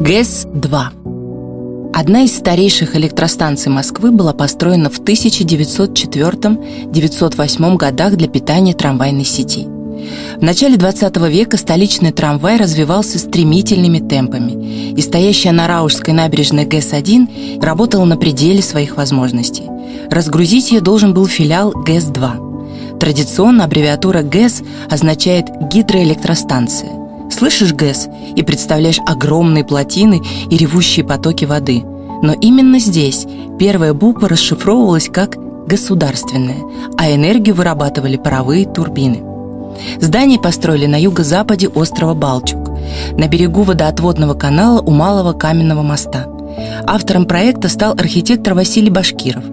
ГЭС-2 Одна из старейших электростанций Москвы была построена в 1904-908 годах для питания трамвайной сети. В начале 20 века столичный трамвай развивался стремительными темпами, и стоящая на Раушской набережной ГЭС-1 работала на пределе своих возможностей. Разгрузить ее должен был филиал ГЭС-2. Традиционно аббревиатура ГЭС означает «гидроэлектростанция». Слышишь ГЭС и представляешь огромные плотины и ревущие потоки воды. Но именно здесь первая буква расшифровывалась как «государственная», а энергию вырабатывали паровые турбины. Здание построили на юго-западе острова Балчук, на берегу водоотводного канала у Малого каменного моста. Автором проекта стал архитектор Василий Башкиров,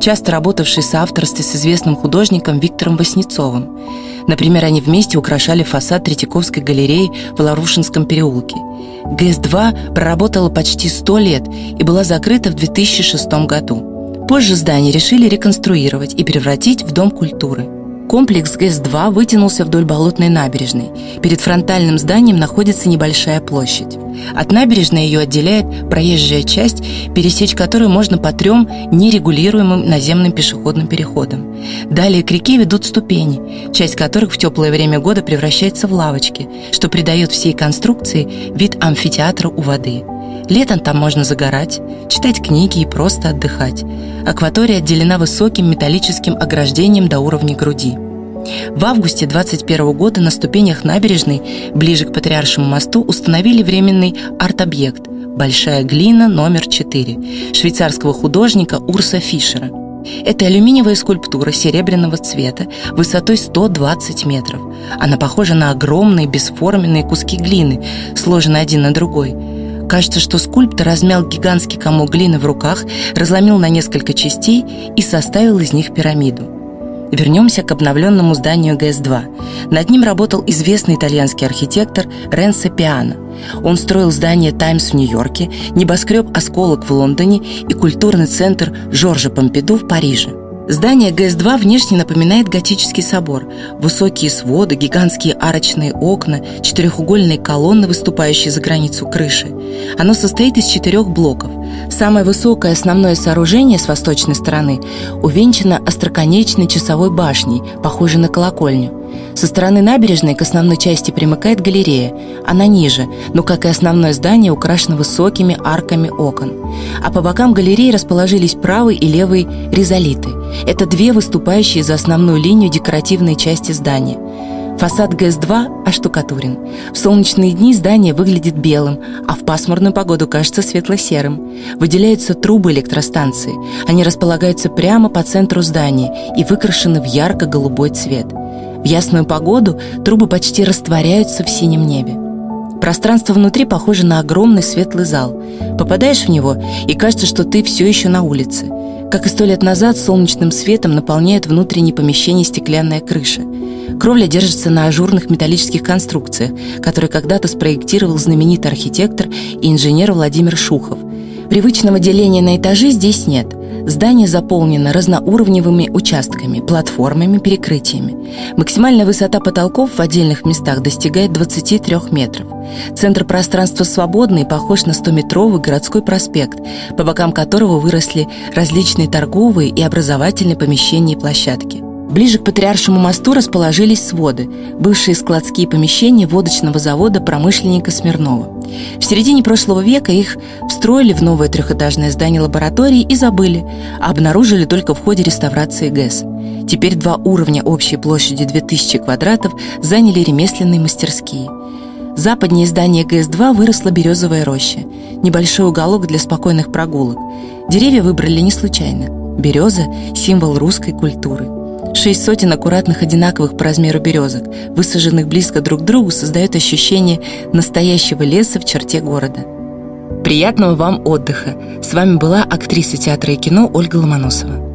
часто работавший в соавторстве с известным художником Виктором Васнецовым. Например, они вместе украшали фасад Третьяковской галереи в Ларушинском переулке. ГЭС-2 проработала почти 100 лет и была закрыта в 2006 году. Позже здание решили реконструировать и превратить в Дом культуры. Комплекс ГЭС-2 вытянулся вдоль Болотной набережной. Перед фронтальным зданием находится небольшая площадь. От набережной ее отделяет проезжая часть, пересечь которую можно по трем нерегулируемым наземным пешеходным переходам. Далее к реке ведут ступени, часть которых в теплое время года превращается в лавочки, что придает всей конструкции вид амфитеатра у воды. Летом там можно загорать, читать книги и просто отдыхать. Акватория отделена высоким металлическим ограждением до уровня груди. В августе 21 года на ступенях набережной, ближе к Патриаршему мосту, установили временный арт-объект «Большая глина номер 4» швейцарского художника Урса Фишера. Это алюминиевая скульптура серебряного цвета высотой 120 метров. Она похожа на огромные бесформенные куски глины, сложенные один на другой – Кажется, что скульптор размял гигантский комок глины в руках, разломил на несколько частей и составил из них пирамиду. Вернемся к обновленному зданию ГС-2. Над ним работал известный итальянский архитектор Ренцо Пиано. Он строил здание «Таймс» в Нью-Йорке, небоскреб «Осколок» в Лондоне и культурный центр Жоржа Помпиду в Париже. Здание ГС-2 внешне напоминает готический собор. Высокие своды, гигантские арочные окна, четырехугольные колонны, выступающие за границу крыши. Оно состоит из четырех блоков. Самое высокое основное сооружение с восточной стороны увенчано остроконечной часовой башней, похожей на колокольню. Со стороны набережной к основной части примыкает галерея. Она ниже, но, как и основное здание, украшена высокими арками окон. А по бокам галереи расположились правый и левый ризолиты. Это две выступающие за основную линию декоративные части здания. Фасад ГЭС-2 оштукатурен. В солнечные дни здание выглядит белым, а в пасмурную погоду кажется светло-серым. Выделяются трубы электростанции. Они располагаются прямо по центру здания и выкрашены в ярко-голубой цвет. В ясную погоду трубы почти растворяются в синем небе. Пространство внутри похоже на огромный светлый зал. Попадаешь в него, и кажется, что ты все еще на улице. Как и сто лет назад, солнечным светом наполняет внутреннее помещение стеклянная крыша. Кровля держится на ажурных металлических конструкциях, которые когда-то спроектировал знаменитый архитектор и инженер Владимир Шухов. Привычного деления на этажи здесь нет. Здание заполнено разноуровневыми участками, платформами, перекрытиями. Максимальная высота потолков в отдельных местах достигает 23 метров. Центр пространства свободный похож на 100-метровый городской проспект, по бокам которого выросли различные торговые и образовательные помещения и площадки. Ближе к Патриаршему мосту расположились своды, бывшие складские помещения водочного завода промышленника Смирнова. В середине прошлого века их встроили в новое трехэтажное здание лаборатории и забыли, а обнаружили только в ходе реставрации ГЭС. Теперь два уровня общей площади 2000 квадратов заняли ремесленные мастерские. Западнее здания ГС-2 выросла березовая роща, небольшой уголок для спокойных прогулок. Деревья выбрали не случайно. Береза – символ русской культуры. Шесть сотен аккуратных одинаковых по размеру березок, высаженных близко друг к другу, создают ощущение настоящего леса в черте города. Приятного вам отдыха! С вами была актриса театра и кино Ольга Ломоносова.